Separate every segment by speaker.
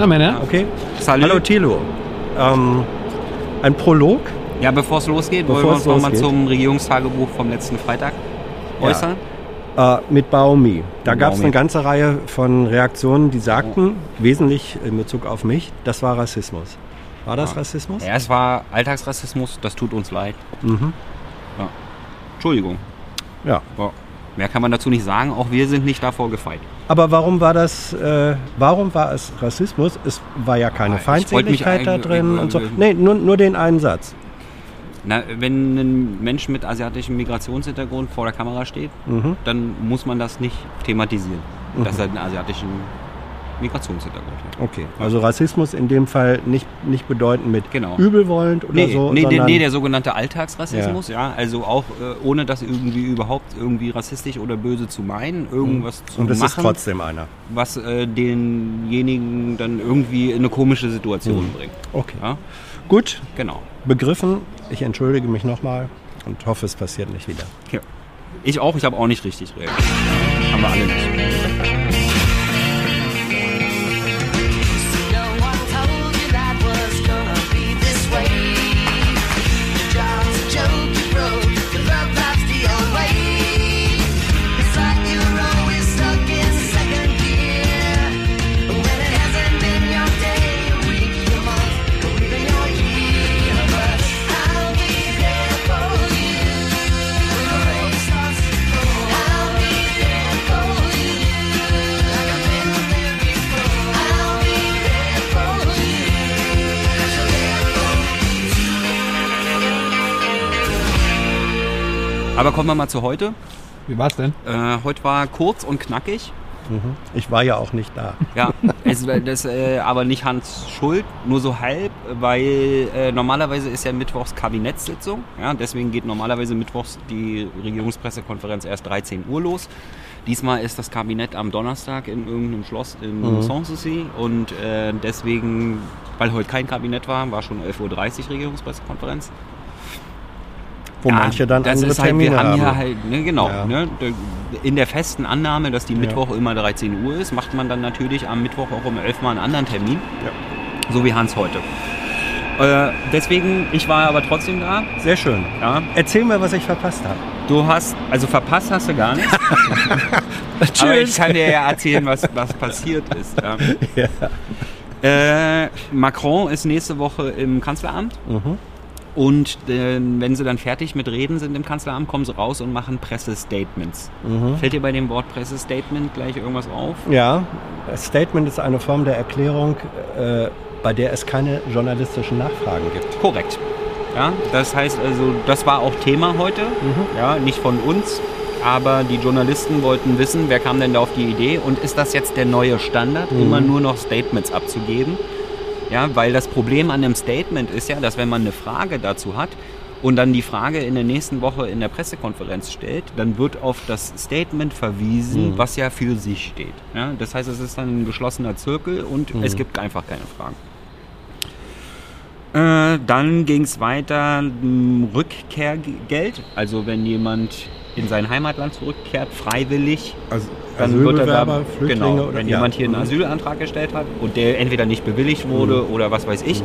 Speaker 1: Na, Männer.
Speaker 2: Okay.
Speaker 3: Salut.
Speaker 2: Hallo Thilo. Ähm, ein Prolog?
Speaker 3: Ja, bevor es losgeht,
Speaker 2: Bevor
Speaker 3: wollen wir uns nochmal zum Regierungstagebuch vom letzten Freitag
Speaker 2: Ja.
Speaker 3: äußern.
Speaker 2: Äh, mit Baomi. Da gab es eine ganze Reihe von Reaktionen, die sagten, wesentlich in Bezug auf mich, das war Rassismus. War das
Speaker 3: Ja.
Speaker 2: Rassismus?
Speaker 3: Ja, es war Alltagsrassismus, das tut uns leid.
Speaker 2: Mhm.
Speaker 3: Ja. Entschuldigung.
Speaker 2: Ja.
Speaker 3: Ja. Mehr kann man dazu nicht sagen, auch wir sind nicht davor gefeit.
Speaker 2: Aber warum war das, äh, warum war es Rassismus? Es war ja keine
Speaker 3: Ah, wollte mich
Speaker 2: Feindseligkeit da drin und so. Nee, nur, nur den einen Satz.
Speaker 3: Na, wenn ein Mensch mit asiatischem Migrationshintergrund vor der Kamera steht,
Speaker 2: Mhm.
Speaker 3: dann muss man das nicht thematisieren, dass er einen asiatischen Migrationshintergrund hat.
Speaker 2: Okay. Also Rassismus in dem Fall nicht, nicht bedeuten mit
Speaker 3: Genau.
Speaker 2: übelwollend oder
Speaker 3: Nee,
Speaker 2: so.
Speaker 3: nee, nee,
Speaker 2: sondern
Speaker 3: nee, der sogenannte Alltagsrassismus, ja. also auch äh, ohne das irgendwie überhaupt irgendwie rassistisch oder böse zu meinen, irgendwas zu
Speaker 2: und es ist
Speaker 3: machen,
Speaker 2: trotzdem einer.
Speaker 3: was äh, denjenigen dann irgendwie in eine komische Situation
Speaker 2: Mhm.
Speaker 3: bringt.
Speaker 2: Okay.
Speaker 3: Ja,
Speaker 2: Gut,
Speaker 3: genau.
Speaker 2: begriffen. Ich entschuldige mich nochmal und hoffe, es passiert nicht wieder.
Speaker 3: Ja. Ich auch, ich habe auch nicht richtig reagiert. Haben wir alle nicht. Aber kommen wir mal zu heute.
Speaker 1: Wie war's denn?
Speaker 3: Äh, heute war kurz und knackig.
Speaker 2: Ich war ja auch nicht da.
Speaker 3: Ja, es, war das äh, aber nicht Hans Schuld, nur so halb, weil äh, normalerweise ist ja Mittwochs Kabinettssitzung. Ja, deswegen geht normalerweise Mittwochs die Regierungspressekonferenz erst 13 Uhr los. Diesmal ist das Kabinett am Donnerstag in irgendeinem Schloss in
Speaker 2: Mhm.
Speaker 3: Sanssouci und äh, deswegen, weil heute kein Kabinett war, war schon 11.30 Uhr Regierungspressekonferenz.
Speaker 2: Wo
Speaker 3: Ja,
Speaker 2: manche dann
Speaker 3: das
Speaker 2: andere
Speaker 3: ist halt,
Speaker 2: Termine
Speaker 3: wir haben. hier halt, ne, genau,
Speaker 2: Ja.
Speaker 3: ne, in der festen Annahme, dass die Mittwoch immer 13 Uhr ist, macht man dann natürlich am Mittwoch auch um 11 Mal einen anderen Termin. So wie Hans heute. Äh, deswegen, ich war aber trotzdem da.
Speaker 2: Sehr schön.
Speaker 3: Ja.
Speaker 2: Erzähl mir, was ich verpasst habe.
Speaker 3: Du hast, also verpasst hast du gar nichts. aber ich kann dir ja erzählen, was, was passiert ist. Ja. Äh, Macron ist nächste Woche im Kanzleramt.
Speaker 2: Mhm.
Speaker 3: Und äh, wenn sie dann fertig mit Reden sind im Kanzleramt, kommen sie raus und machen Pressestatements.
Speaker 2: Mhm.
Speaker 3: Fällt dir bei dem Wort Pressestatement gleich irgendwas auf?
Speaker 2: Ja, Statement ist eine Form der Erklärung, äh, bei der es keine journalistischen Nachfragen gibt.
Speaker 3: Korrekt. Ja, das heißt also, das war auch Thema heute. Ja, nicht von uns, aber die Journalisten wollten wissen, wer kam denn da auf die Idee und ist das jetzt der neue Standard, immer nur noch Statements abzugeben? Ja, weil das Problem an einem Statement ist ja, dass wenn man eine Frage dazu hat und dann die Frage in der nächsten Woche in der Pressekonferenz stellt, dann wird auf das Statement verwiesen, was ja für sich steht. Ja, das heißt, es ist dann ein geschlossener Zirkel und es gibt einfach keine Fragen. Äh, dann ging es weiter, Rückkehrgeld. Also wenn jemand in sein Heimatland zurückkehrt, freiwillig,
Speaker 2: Also
Speaker 3: dann wird er da,
Speaker 2: Flüchtlinge
Speaker 3: genau,
Speaker 2: oder
Speaker 3: wenn
Speaker 2: ja.
Speaker 3: jemand hier einen
Speaker 2: Mhm.
Speaker 3: Asylantrag gestellt hat und der entweder nicht bewilligt wurde
Speaker 2: Mhm.
Speaker 3: oder was weiß ich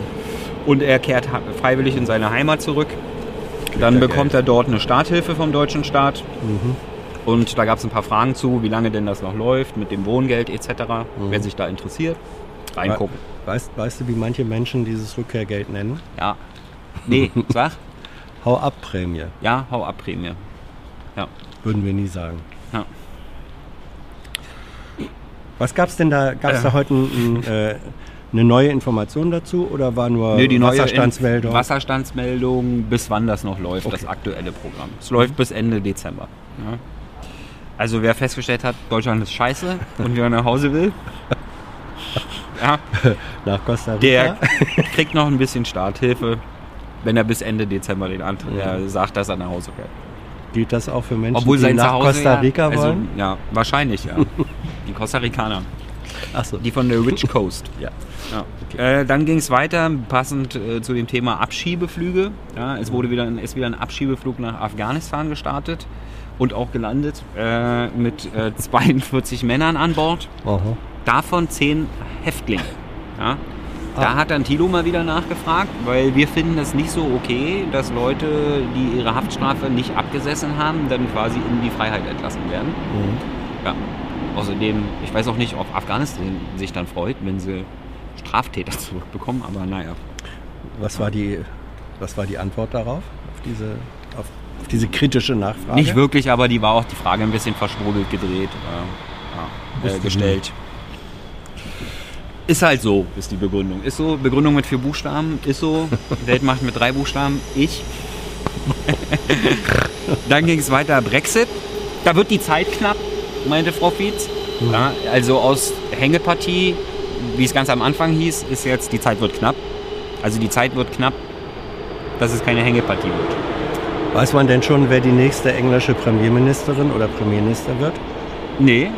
Speaker 3: und er kehrt freiwillig in seine Heimat zurück, dann bekommt
Speaker 2: Geld.
Speaker 3: er dort eine Starthilfe vom deutschen Staat.
Speaker 2: Mhm.
Speaker 3: Und da gab es ein paar Fragen zu, wie lange denn das noch läuft mit dem Wohngeld etc.
Speaker 2: Mhm.
Speaker 3: Wer sich da interessiert, reingucken.
Speaker 2: Weißt, weißt du, wie manche Menschen dieses Rückkehrgeld nennen?
Speaker 3: Ja. Nee, sag.
Speaker 2: Hau ab Prämie,
Speaker 3: Ja, hau ab Prämie. Ja.
Speaker 2: würden wir nie sagen. Was gab's denn da? Gab es
Speaker 3: Äh.
Speaker 2: da heute ein, äh, eine neue Information dazu oder war nur
Speaker 3: Nee, die
Speaker 2: Wasserstandsmeldung?
Speaker 3: Wasserstandsmeldung, bis wann das noch läuft, das aktuelle Programm. Es läuft bis Ende Dezember. Ja. Also wer festgestellt hat, Deutschland ist scheiße und wieder nach Hause will, ja,
Speaker 2: Nach Costa Rica?
Speaker 3: der kriegt noch ein bisschen Starthilfe, wenn er bis Ende Dezember den Antrag
Speaker 2: Ja.
Speaker 3: sagt, dass er nach Hause fährt.
Speaker 2: Gilt das auch für Menschen,
Speaker 3: Obwohl
Speaker 2: die nach
Speaker 3: Zuhause
Speaker 2: Costa
Speaker 3: ja-
Speaker 2: Rica
Speaker 3: also,
Speaker 2: wollen?
Speaker 3: Ja, wahrscheinlich, ja. Die Costa Ricaner.
Speaker 2: Achso.
Speaker 3: Die von der Rich Coast.
Speaker 2: Ja.
Speaker 3: Ja. Äh, dann ging es weiter, passend äh, zu dem Thema Abschiebeflüge. Ja, es wurde wieder, ein- ist wieder ein Abschiebeflug nach Afghanistan gestartet und auch gelandet äh, mit äh, 42 Männern an Bord.
Speaker 2: Aha.
Speaker 3: Davon 10 Häftlinge. Ja? Da
Speaker 2: Ah.
Speaker 3: hat dann Thilo mal wieder nachgefragt, weil wir finden es nicht so okay, dass Leute, die ihre Haftstrafe nicht abgesessen haben, dann quasi in die Freiheit entlassen werden.
Speaker 2: Mhm.
Speaker 3: Ja. Außerdem, ich weiß auch nicht, ob Afghanistan sich dann freut, wenn sie Straftäter zurückbekommen, aber naja.
Speaker 2: Was war die, was war die Antwort darauf? Auf diese, auf, auf diese kritische Nachfrage?
Speaker 3: Nicht wirklich, aber die war auch die Frage ein bisschen verschwurbelt gedreht, äh, äh, gestellt. Ist halt so, ist die Begründung. Ist so, Begründung mit vier Buchstaben, ist so, Weltmacht mit drei Buchstaben, ich. Dann ging es weiter, Brexit. Da wird die Zeit knapp, meinte Frau Fietz. Ja, also aus Hängepartie, wie es ganz am Anfang hieß, ist jetzt, die Zeit wird knapp. Also die Zeit wird knapp, dass es keine Hängepartie wird.
Speaker 2: Weiß man denn schon, wer die nächste englische Premierministerin oder Premierminister wird?
Speaker 3: Nee.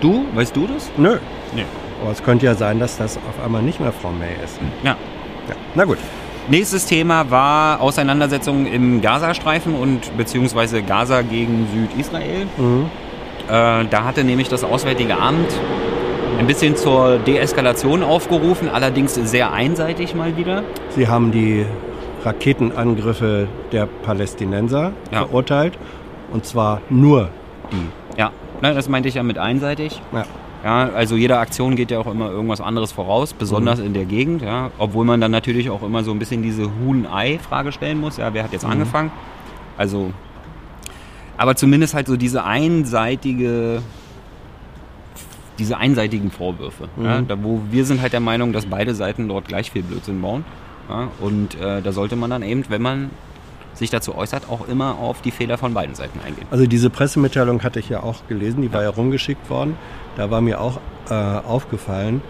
Speaker 3: Du? Weißt du das?
Speaker 2: Nö.
Speaker 3: Nee.
Speaker 2: Aber es könnte ja sein, dass das auf einmal nicht mehr Frau May ist.
Speaker 3: Ja.
Speaker 2: Ja. Na gut.
Speaker 3: Nächstes Thema war Auseinandersetzung im Gazastreifen und beziehungsweise Gaza gegen Südisrael.
Speaker 2: Mhm.
Speaker 3: Äh, da hatte nämlich das Auswärtige Amt ein bisschen zur Deeskalation aufgerufen, allerdings sehr einseitig mal wieder.
Speaker 2: Sie haben die Raketenangriffe der Palästinenser
Speaker 3: Ja.
Speaker 2: verurteilt. Und zwar nur die.
Speaker 3: Ja, das meinte ich ja mit einseitig.
Speaker 2: Ja.
Speaker 3: Ja, also jede Aktion geht ja auch immer irgendwas anderes voraus, besonders in der Gegend, ja, obwohl man dann natürlich auch immer so ein bisschen diese Huhn-Ei-Frage stellen muss, ja, wer hat jetzt angefangen? Also, aber zumindest halt so diese einseitige, diese einseitigen Vorwürfe, ja, da, wo wir sind halt der Meinung, dass beide Seiten dort gleich viel Blödsinn bauen, ja, und äh, da sollte man dann eben, wenn man sich dazu äußert, auch immer auf die Fehler von beiden Seiten eingehen.
Speaker 2: Also diese Pressemitteilung hatte ich ja auch gelesen, die war ja rumgeschickt worden. Da war mir auch äh, aufgefallen,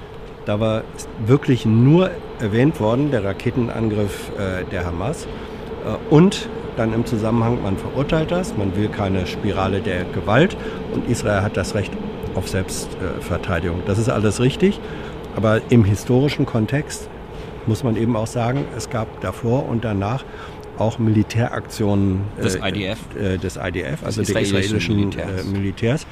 Speaker 2: da war wirklich nur erwähnt worden, der Raketenangriff äh, der Hamas. Äh, und dann im Zusammenhang, man verurteilt das, man will keine Spirale der Gewalt und Israel hat das Recht auf Selbstverteidigung. Das ist alles richtig, aber im historischen Kontext muss man eben auch sagen, es gab davor und danach auch Militäraktionen
Speaker 3: Des
Speaker 2: äh,
Speaker 3: IDF.
Speaker 2: äh, des IDF, also der
Speaker 3: israelischen
Speaker 2: israelischen
Speaker 3: Militärs.
Speaker 2: Militärs. Äh.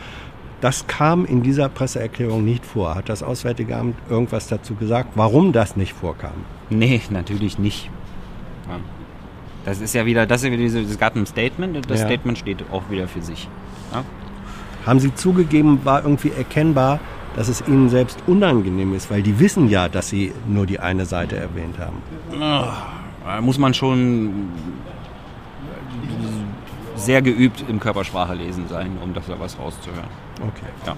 Speaker 2: Das kam in dieser Presseerklärung nicht vor. Hat das Auswärtige Amt irgendwas dazu gesagt, warum das nicht vorkam?
Speaker 3: Nee, natürlich nicht. Ja. Das ist ja wieder, das ist wieder diese, es gab ein Statement und das
Speaker 2: Ja.
Speaker 3: Statement steht auch wieder für sich. Ja?
Speaker 2: Haben Sie zugegeben, war irgendwie erkennbar, dass es Ihnen selbst unangenehm ist, weil die wissen ja, dass Sie nur die eine Seite erwähnt haben.
Speaker 3: Da muss man schon sehr geübt im Körpersprache lesen sein, um das da was rauszuhören.
Speaker 2: Okay.
Speaker 3: Ja.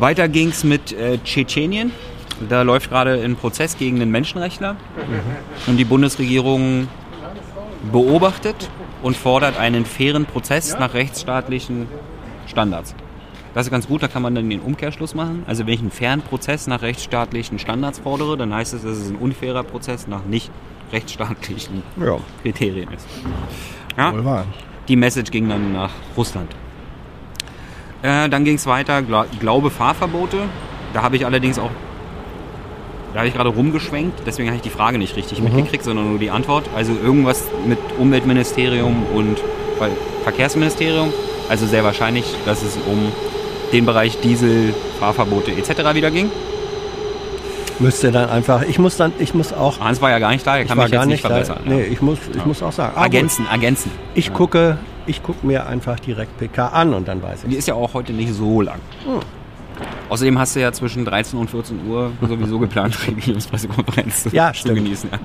Speaker 3: Weiter ging es mit äh, Tschetschenien. Da läuft gerade ein Prozess gegen einen Menschenrechtler. Und die Bundesregierung beobachtet und fordert einen fairen Prozess nach rechtsstaatlichen Standards. Das ist ganz gut, da kann man dann den Umkehrschluss machen. Also wenn ich einen fairen Prozess nach rechtsstaatlichen Standards fordere, dann heißt es, dass es ein unfairer Prozess nach nicht rechtsstaatlichen
Speaker 2: Ja,
Speaker 3: Kriterien ist. Ja?
Speaker 2: wohl wahr.
Speaker 3: Die Message ging dann nach Russland. Äh, dann ging es weiter, Gla Glaube Fahrverbote. Da habe ich allerdings auch, da habe ich gerade rumgeschwenkt, deswegen habe ich die Frage nicht richtig mitgekriegt, sondern nur die Antwort. Also irgendwas mit Umweltministerium und Ver- Verkehrsministerium. Also sehr wahrscheinlich, dass es um den Bereich Diesel, Fahrverbote etc. wieder ging.
Speaker 2: Müsste dann einfach, ich muss dann, ich muss auch,
Speaker 3: Hans war ja gar nicht da,
Speaker 2: ich
Speaker 3: kann mich
Speaker 2: gar
Speaker 3: nicht
Speaker 2: nicht da.
Speaker 3: verbessern.
Speaker 2: Nee,
Speaker 3: ja.
Speaker 2: ich muss, ich muss auch sagen. gut.
Speaker 3: Ergänzen, ergänzen.
Speaker 2: Ich gucke, ich gucke mir einfach direkt PK an und dann weiß
Speaker 3: Die
Speaker 2: ich.
Speaker 3: ist ja auch heute nicht so lang.
Speaker 2: Hm.
Speaker 3: Außerdem hast du ja zwischen 13 und 14 Uhr sowieso geplant, Regierungspressekonferenz zu,
Speaker 2: Ja,
Speaker 3: zu
Speaker 2: stimmt.
Speaker 3: genießen. Ja.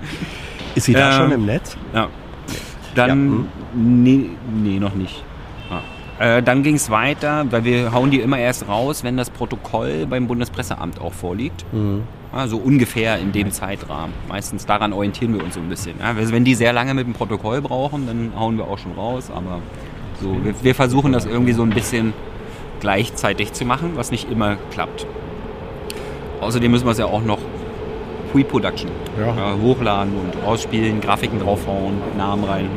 Speaker 2: Ist sie da
Speaker 3: Ähm,
Speaker 2: schon im Netz?
Speaker 3: Ja. Dann, nee, nee, noch nicht. Äh, dann ging es weiter, weil wir hauen die immer erst raus, wenn das Protokoll beim Bundespresseamt auch vorliegt.
Speaker 2: Mhm.
Speaker 3: Also ungefähr in dem Zeitrahmen. Meistens daran orientieren wir uns so ein bisschen. Ja, also wenn die sehr lange mit dem Protokoll brauchen, dann hauen wir auch schon raus. Aber so, wir, wir versuchen das irgendwie so ein bisschen gleichzeitig zu machen, was nicht immer klappt. Außerdem müssen wir es ja auch noch Pre-Production
Speaker 2: Ja.
Speaker 3: äh, hochladen und ausspielen, Grafiken draufhauen, Namen rein.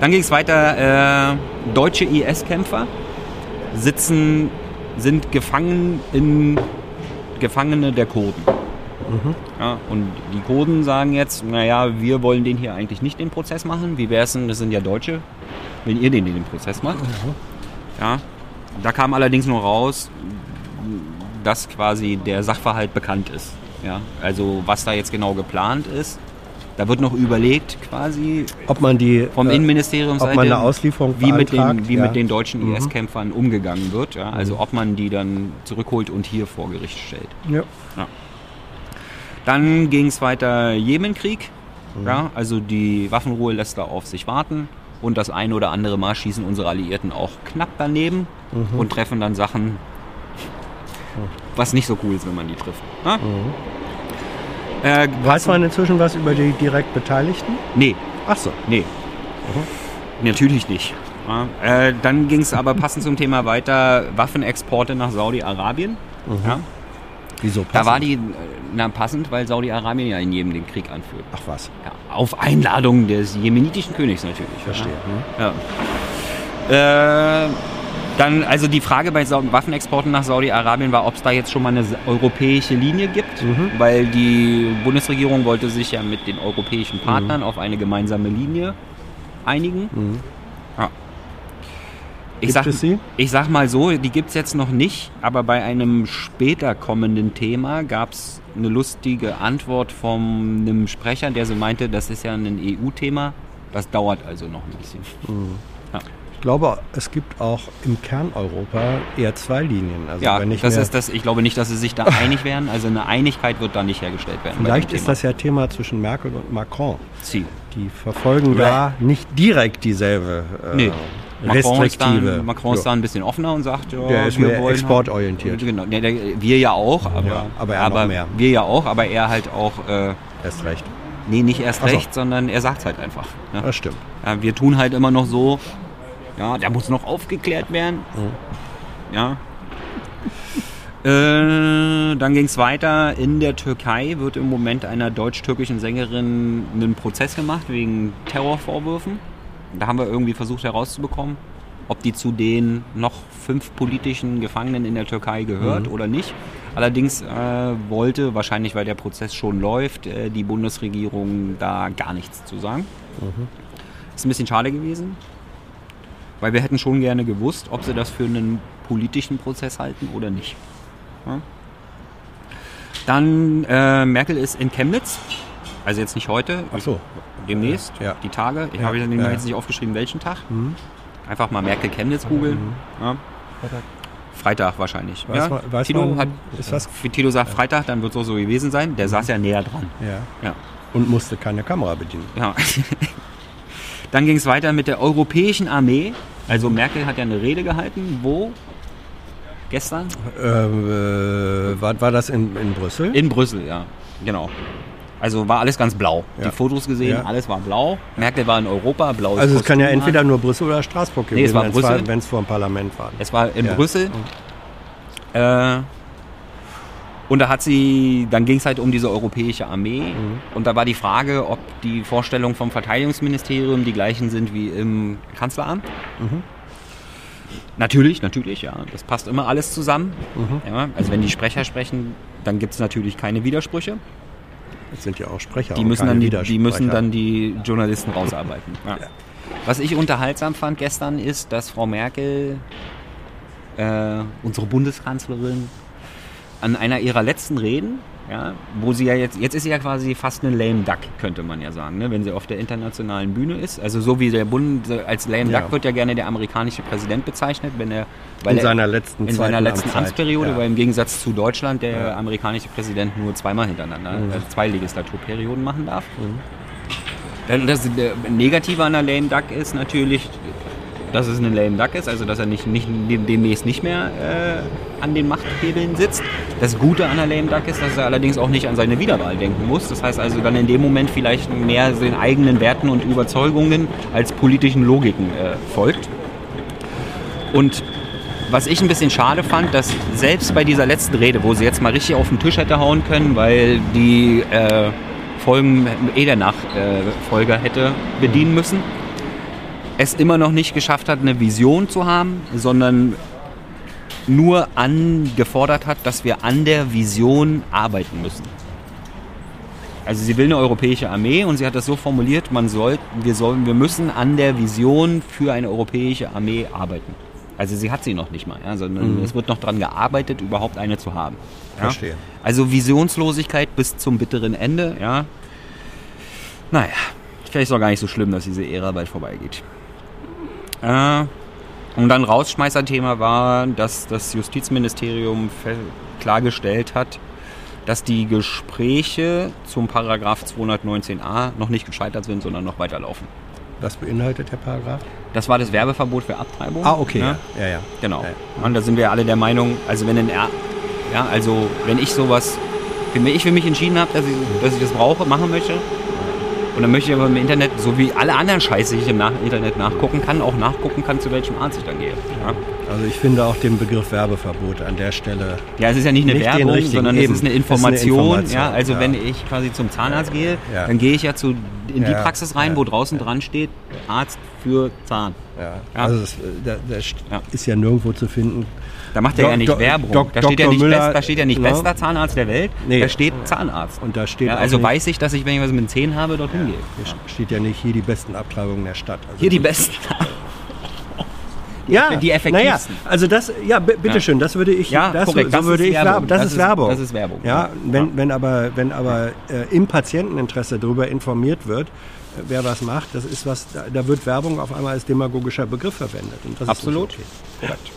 Speaker 3: Dann ging es weiter. Äh, deutsche IS-Kämpfer sitzen, sind gefangen in Gefangene der Kurden. Ja, und die Kurden sagen jetzt, naja, wir wollen den hier eigentlich nicht den Prozess machen. Wie wäre es denn, das sind ja Deutsche, wenn ihr den den Prozess macht? Ja, da kam allerdings nur raus, dass quasi der Sachverhalt bekannt ist. Ja, also was da jetzt genau geplant ist. Da wird noch überlegt quasi
Speaker 2: Ob man die
Speaker 3: vom
Speaker 2: äh,
Speaker 3: Innenministerium
Speaker 2: ob man eine Auslieferung
Speaker 3: wie mit den, wie
Speaker 2: ja.
Speaker 3: mit den deutschen
Speaker 2: Mhm.
Speaker 3: IS-Kämpfern umgegangen wird. Ja? Also ob man die dann zurückholt und hier vor Gericht stellt.
Speaker 2: Ja.
Speaker 3: Dann ging es weiter Jemenkrieg.
Speaker 2: Mhm.
Speaker 3: Ja, also die Waffenruhe lässt da auf sich warten. Und das ein oder andere Mal schießen unsere Alliierten auch knapp daneben
Speaker 2: Mhm.
Speaker 3: und treffen dann Sachen, was nicht so cool ist, wenn man die trifft. Ja?
Speaker 2: Mhm.
Speaker 3: Äh,
Speaker 2: Weiß man inzwischen was über die direkt Beteiligten?
Speaker 3: nee,
Speaker 2: Ach so.
Speaker 3: nee. Natürlich nicht. Ja, äh, dann ging es aber passend zum Thema weiter, Waffenexporte nach Saudi-Arabien. Ja,
Speaker 2: Wieso?
Speaker 3: da war
Speaker 2: passend?
Speaker 3: die, äh, na passend, weil Saudi-Arabien ja in jedem den Krieg anführt.
Speaker 2: Ach was.
Speaker 3: Ja, auf Einladung des jemenitischen Königs natürlich.
Speaker 2: Verstehe.
Speaker 3: Ja. Ja. Äh, dann, also die Frage bei Waffenexporten nach Saudi-Arabien war, ob es da jetzt schon mal eine europäische Linie gibt,
Speaker 2: Mhm.
Speaker 3: weil die Bundesregierung wollte sich ja mit den europäischen Partnern auf eine gemeinsame Linie einigen.
Speaker 2: Mhm.
Speaker 3: Ja. Ich
Speaker 2: Gibt
Speaker 3: sag, ich sag mal so, die gibt es jetzt noch nicht, aber bei einem später kommenden Thema gab es eine lustige Antwort von einem Sprecher, der so meinte, das ist ja ein EU-Thema, das dauert also noch ein bisschen.
Speaker 2: Ich glaube, es gibt auch im Kerneuropa eher zwei Linien. Also
Speaker 3: ja, das ist das, ich glaube nicht, dass sie sich da einig wären, also eine Einigkeit wird da nicht hergestellt werden.
Speaker 2: Vielleicht ist das ja Thema zwischen Merkel und Macron.
Speaker 3: Ziel.
Speaker 2: Die verfolgen da nicht direkt dieselbe äh,
Speaker 3: Nee. Macron ist,
Speaker 2: restriktive.
Speaker 3: da, Macron ist
Speaker 2: Ja.
Speaker 3: da ein bisschen offener und sagt, ja,
Speaker 2: Der ist
Speaker 3: wir
Speaker 2: mehr
Speaker 3: wollen
Speaker 2: exportorientiert.
Speaker 3: Genau, der, der, wir ja auch, aber,
Speaker 2: Ja, aber er noch mehr.
Speaker 3: wir ja auch, aber er halt auch, äh,
Speaker 2: Erst recht.
Speaker 3: nee, nicht erst
Speaker 2: so.
Speaker 3: recht, sondern er sagt halt einfach. Ne?
Speaker 2: Das stimmt.
Speaker 3: Ja, wir tun halt immer noch so, ja, der muss noch aufgeklärt werden. Ja. Äh, dann ging es weiter. In der Türkei wird im Moment einer deutsch-türkischen Sängerin einen Prozess gemacht wegen Terrorvorwürfen. Da haben wir irgendwie versucht herauszubekommen, ob die zu den noch fünf politischen Gefangenen in der Türkei gehört oder nicht. Allerdings äh, wollte, wahrscheinlich weil der Prozess schon läuft, äh, die Bundesregierung da gar nichts zu sagen. Ist ein bisschen schade gewesen, weil wir hätten schon gerne gewusst, ob sie das für einen politischen Prozess halten oder nicht. Ja. Dann äh, Merkel ist in Chemnitz, also jetzt nicht heute,
Speaker 2: Ach so.
Speaker 3: demnächst,
Speaker 2: Ja.
Speaker 3: die Tage. Ich
Speaker 2: Ja,
Speaker 3: habe
Speaker 2: ja. Mhm.
Speaker 3: jetzt nicht aufgeschrieben, welchen Tag. Einfach mal Merkel Chemnitz googeln. Ja. Freitag wahrscheinlich.
Speaker 2: Weiß
Speaker 3: ja.
Speaker 2: man- weiß
Speaker 3: Tito,
Speaker 2: man-
Speaker 3: hat,
Speaker 2: ist was?
Speaker 3: Tito sagt Freitag, dann wird es auch so gewesen sein. Der saß ja näher dran.
Speaker 2: Ja.
Speaker 3: Ja.
Speaker 2: Und musste keine Kamera bedienen.
Speaker 3: Ja. Dann ging es weiter mit der Europäischen Armee. Also Merkel hat ja eine Rede gehalten. Wo? Gestern?
Speaker 2: Äh, äh, war, war das in, in Brüssel?
Speaker 3: In Brüssel, ja. Genau. Also war alles ganz blau.
Speaker 2: Ja.
Speaker 3: Die Fotos gesehen,
Speaker 2: Ja.
Speaker 3: alles war blau. Merkel war in Europa, blaues
Speaker 2: also es kann ja
Speaker 3: Kostüm
Speaker 2: entweder nur Brüssel oder Straßburg
Speaker 3: Nee, es
Speaker 2: gewesen
Speaker 3: war
Speaker 2: sein,
Speaker 3: Brüssel.
Speaker 2: wenn es vor dem Parlament war.
Speaker 3: Es war in
Speaker 2: Ja.
Speaker 3: Brüssel. Äh, und da hat sie, dann ging es halt um diese europäische Armee.
Speaker 2: Mhm.
Speaker 3: Und da war die Frage, ob die Vorstellungen vom Verteidigungsministerium die gleichen sind wie im Kanzleramt.
Speaker 2: Mhm.
Speaker 3: Natürlich, natürlich, ja. Das passt immer alles zusammen.
Speaker 2: Mhm.
Speaker 3: Ja, also wenn die Sprecher sprechen, dann gibt es natürlich keine Widersprüche.
Speaker 2: Das sind ja auch Sprecher.
Speaker 3: Die müssen, dann die, die müssen dann die Journalisten rausarbeiten. Ja. Was ich unterhaltsam fand gestern ist, dass Frau Merkel, äh, unsere Bundeskanzlerin, an einer ihrer letzten Reden, ja, wo sie ja jetzt, jetzt ist sie ja quasi fast eine lame duck, könnte man ja sagen, ne, wenn sie auf der internationalen Bühne ist. Also so wie der Bund, als lame
Speaker 2: Ja.
Speaker 3: duck wird ja gerne der amerikanische Präsident bezeichnet, wenn er,
Speaker 2: in
Speaker 3: er
Speaker 2: seiner letzten
Speaker 3: in seiner letzten
Speaker 2: Amtszeit.
Speaker 3: Amtsperiode,
Speaker 2: Ja.
Speaker 3: weil im Gegensatz zu Deutschland der amerikanische Präsident nur zweimal hintereinander,
Speaker 2: Mhm.
Speaker 3: also zwei Legislaturperioden machen darf. Dann Das Negative an der Lame Duck ist natürlich, dass es eine Lame Duck ist, also dass er nicht, nicht demnächst nicht mehr äh, an den Machthebeln sitzt. Das Gute an der Lame Duck ist, dass er allerdings auch nicht an seine Wiederwahl denken muss. Das heißt also dann in dem Moment vielleicht mehr den eigenen Werten und Überzeugungen als politischen Logiken äh, folgt. Und was ich ein bisschen schade fand, dass selbst bei dieser letzten Rede, wo sie jetzt mal richtig auf den Tisch hätte hauen können, weil die äh, Folgen eh der Nachfolger hätte bedienen müssen, es immer noch nicht geschafft hat, eine Vision zu haben, sondern nur angefordert hat, dass wir an der Vision arbeiten müssen. Also sie will eine europäische Armee und sie hat das so formuliert, man soll, wir, sollen, wir müssen an der Vision für eine europäische Armee arbeiten. Also sie hat sie noch nicht mal, ja, sondern es wird noch dran gearbeitet, überhaupt eine zu haben. Ja?
Speaker 2: Verstehe.
Speaker 3: Also Visionslosigkeit bis zum bitteren Ende, ja. Naja, vielleicht ist auch gar nicht so schlimm, dass diese Ära bald vorbeigeht. Äh, und dann Rausschmeißerthema war, dass das Justizministerium klargestellt hat, dass die Gespräche zum Paragraph 219a noch nicht gescheitert sind, sondern noch weiterlaufen.
Speaker 2: Was beinhaltet der Paragraph?
Speaker 3: Das war das Werbeverbot für Abtreibung.
Speaker 2: Ah, okay.
Speaker 3: ne?
Speaker 2: Ja, ja.
Speaker 3: Genau.
Speaker 2: Ja.
Speaker 3: Und da sind wir alle der Meinung, also wenn er ja, also wenn ich sowas, wenn ich für mich entschieden habe, dass ich, dass ich das brauche, machen möchte, und dann möchte ich aber im Internet, so wie alle anderen Scheiße, die ich im Internet nachgucken kann, auch nachgucken kann, zu welchem Arzt ich dann gehe. Ja,
Speaker 2: Also ich finde auch den Begriff Werbeverbot an der Stelle.
Speaker 3: ja es ist ja nicht eine
Speaker 2: Nicht
Speaker 3: Werbung, sondern
Speaker 2: eben.
Speaker 3: es ist eine
Speaker 2: Es ist eine
Speaker 3: Information.
Speaker 2: Information,
Speaker 3: ja, also
Speaker 2: ja.
Speaker 3: wenn ich quasi zum Zahnarzt gehe,
Speaker 2: Ja.
Speaker 3: dann gehe ich ja zu, in die Praxis rein, wo draußen dran steht, Arzt für Zahn.
Speaker 2: Also das, da, da st-
Speaker 3: Ja.
Speaker 2: ist ja nirgendwo zu finden.
Speaker 3: Da macht er ja nicht
Speaker 2: Dok-
Speaker 3: Werbung.
Speaker 2: Dok-
Speaker 3: da, steht ja nicht best, da steht ja nicht
Speaker 2: ne?
Speaker 3: bester Zahnarzt der Welt,
Speaker 2: Nee.
Speaker 3: da steht Zahnarzt.
Speaker 2: Und da steht
Speaker 3: Ja, also weiß ich, dass ich, wenn ich was mit den Zähnen habe, dorthin gehe.
Speaker 2: hier steht ja nicht hier die besten Abtreibungen der Stadt. Also
Speaker 3: Hier die besten.
Speaker 2: ja,
Speaker 3: die effektivsten.
Speaker 2: Naja, also das, ja, bitteschön, das würde ich,
Speaker 3: Ja,
Speaker 2: das,
Speaker 3: korrekt,
Speaker 2: so
Speaker 3: das
Speaker 2: würde
Speaker 3: ist
Speaker 2: ich
Speaker 3: Werbung.
Speaker 2: Das,
Speaker 3: Das
Speaker 2: ist Werbung.
Speaker 3: das ist Werbung.
Speaker 2: Ja,
Speaker 3: Ja.
Speaker 2: wenn,
Speaker 3: Ja.
Speaker 2: wenn aber, wenn aber äh, im Patienteninteresse darüber informiert wird, äh, wer was macht, das ist was, da, da wird Werbung auf einmal als demagogischer Begriff verwendet. Und das
Speaker 3: Absolut.
Speaker 2: Okay.
Speaker 3: Korrekt.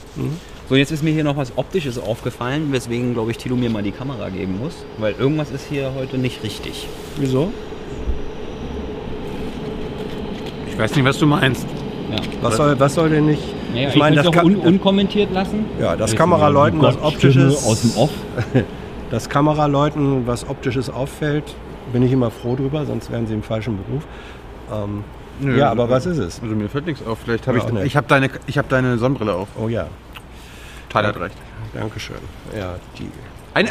Speaker 3: So, jetzt ist mir hier noch was Optisches aufgefallen, weswegen, glaube ich, Tilo mir mal die Kamera geben muss, weil irgendwas ist hier heute nicht richtig.
Speaker 2: Wieso?
Speaker 1: Ich weiß nicht, was du meinst.
Speaker 3: Ja.
Speaker 2: Was soll, was soll denn nicht?
Speaker 3: Naja,
Speaker 2: ich meine, das,
Speaker 3: auch
Speaker 2: kann,
Speaker 3: un unkommentiert lassen.
Speaker 2: ja, das Kameraleuten, was optisches,
Speaker 3: aus dem Off.
Speaker 2: das Kameraleuten, was optisches auffällt, bin ich immer froh drüber, sonst wären sie im falschen Beruf. Ähm,
Speaker 1: Nö,
Speaker 2: ja, aber was ist es?
Speaker 1: Also mir fällt nichts auf. Vielleicht habe
Speaker 2: Ja,
Speaker 1: ich.
Speaker 2: nicht.
Speaker 1: Ich habe deine, ich hab deine Sonnenbrille auf.
Speaker 2: Oh ja,
Speaker 1: Tyler hat recht.
Speaker 2: Dankeschön. Ja, die.
Speaker 1: Eine,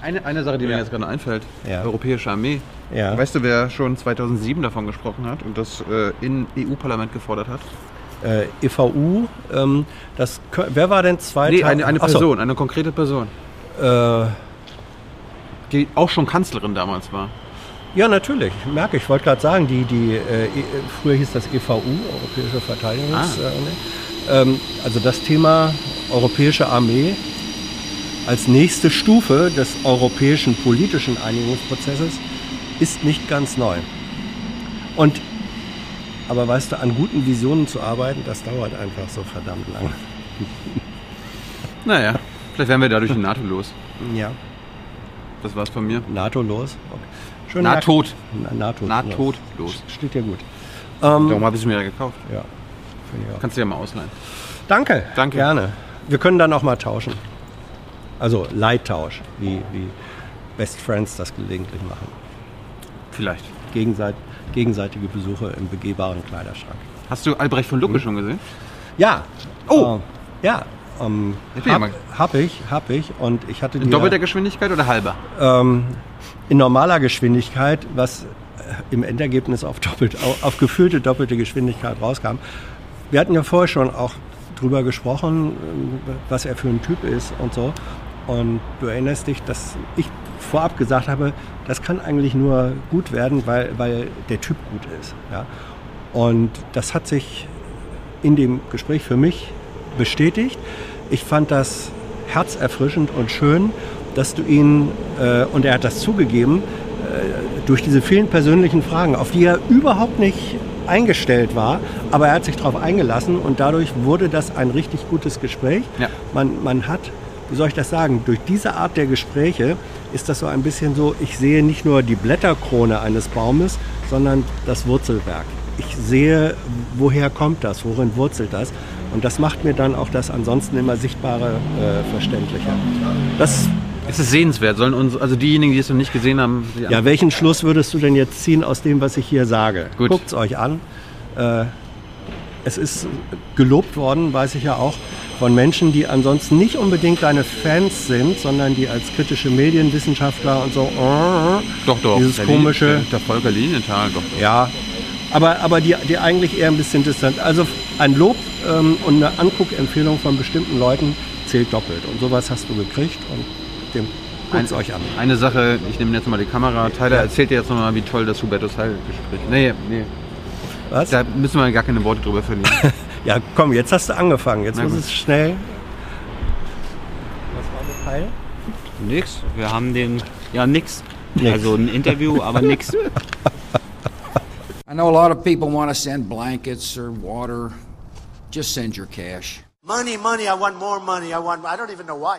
Speaker 1: eine, eine Sache, die mir jetzt gerade einfällt.
Speaker 2: Ja.
Speaker 1: Europäische Armee.
Speaker 2: Ja.
Speaker 1: Weißt du, wer schon 2007 davon gesprochen hat und das äh, im EU-Parlament gefordert hat?
Speaker 2: Äh, EVU, ähm, das, wer war denn zweiter?
Speaker 1: Nee, eine, eine
Speaker 2: Ach so,
Speaker 1: Person, eine konkrete Person.
Speaker 2: Äh,
Speaker 1: Die auch schon Kanzlerin damals war.
Speaker 2: ja, natürlich, merke ich. Ich wollte gerade sagen, die, die, äh, E- früher hieß das EVU, Europäische Verteidigungs...
Speaker 1: Ah.
Speaker 2: Äh, ne? ähm, also das Thema Europäische Armee als nächste Stufe des europäischen politischen Einigungsprozesses ist nicht ganz neu. Und aber weißt du, an guten Visionen zu arbeiten, das dauert einfach so verdammt lang.
Speaker 1: Naja, vielleicht werden wir dadurch die NATO los.
Speaker 2: Ja,
Speaker 1: Das war's von mir.
Speaker 2: NATO los. Okay. Schön
Speaker 1: NATO.
Speaker 2: Na, NATO.
Speaker 1: NATO los.
Speaker 2: Steht ja gut. Ähm,
Speaker 1: Darum habe ich es mir ja gekauft.
Speaker 2: ja.
Speaker 1: Kannst du ja mal ausleihen.
Speaker 2: Danke.
Speaker 1: Danke.
Speaker 2: Gerne. Wir können dann auch mal tauschen. Also Leittausch, wie, wie Best Friends das gelegentlich machen.
Speaker 1: Vielleicht.
Speaker 2: Gegenseit, gegenseitige Besuche im begehbaren Kleiderschrank.
Speaker 1: Hast du Albrecht von Lucke schon gesehen?
Speaker 2: Ja.
Speaker 1: Oh.
Speaker 2: Äh, ja. Ähm, hab, hab ich, hab ich. Und ich hatte
Speaker 1: In
Speaker 2: dir,
Speaker 1: doppelter Geschwindigkeit oder halber?
Speaker 2: ähm, in normaler Geschwindigkeit, was äh, im Endergebnis auf, doppelt, auf, gefühlte doppelte Geschwindigkeit rauskam. Wir hatten ja vorher schon auch drüber gesprochen, ähm, was er für ein Typ ist und so. Und du erinnerst dich, dass ich vorab gesagt habe, das kann eigentlich nur gut werden, weil, weil der Typ gut ist. Ja? Und das hat sich in dem Gespräch für mich bestätigt. Ich fand das herzerfrischend und schön, dass du ihn, äh, und er hat das zugegeben, äh, durch diese vielen persönlichen Fragen, auf die er überhaupt nicht eingestellt war, aber er hat sich darauf eingelassen und dadurch wurde das ein richtig gutes Gespräch.
Speaker 1: Ja.
Speaker 2: Man, man hat, wie soll ich das sagen, durch diese Art der Gespräche ist das so ein bisschen so, ich sehe nicht nur die Blätterkrone eines Baumes, sondern das Wurzelwerk. Ich sehe, woher kommt das, worin wurzelt das. Und das macht mir dann auch das ansonsten immer Sichtbare äh, verständlicher. Das,
Speaker 1: Es ist sehenswert. Sollen uns, also diejenigen, die es noch nicht gesehen haben,
Speaker 2: ja, welchen Schluss würdest du denn jetzt ziehen aus dem, was ich hier sage? Guckt es euch an. Äh, es ist gelobt worden, weiß ich ja auch, von Menschen, die ansonsten nicht unbedingt deine Fans sind, sondern die als kritische Medienwissenschaftler und so, äh,
Speaker 1: doch, doch.
Speaker 2: dieses
Speaker 1: der
Speaker 2: komische-
Speaker 1: Der, der Volker Linienthal, doch. doch.
Speaker 2: ja, aber, aber die, die eigentlich eher ein bisschen distant. Also ein Lob ähm, und eine Anguckempfehlung von bestimmten Leuten zählt doppelt. Und sowas hast du gekriegt und dem guckt euch an.
Speaker 1: Eine Sache, ich nehme jetzt mal die Kamera. Tyler
Speaker 2: Ja.
Speaker 1: erzählt dir jetzt nochmal, wie toll das Hubertus Heil-Gespräch Nee, nee.
Speaker 2: Was?
Speaker 1: Da müssen wir gar keine Worte drüber verlieren.
Speaker 2: Ja, komm, jetzt hast du angefangen. Jetzt
Speaker 1: Na
Speaker 2: muss
Speaker 1: gut.
Speaker 2: es schnell. Was war der Teil?
Speaker 3: Nix. Wir haben den. Ja, nix.
Speaker 2: Nix.
Speaker 3: Also ein Interview, aber nix.
Speaker 4: I know a lot of people want to send blankets or water. Just send your cash.
Speaker 5: Money, money, I want more money. I want, I don't even know why.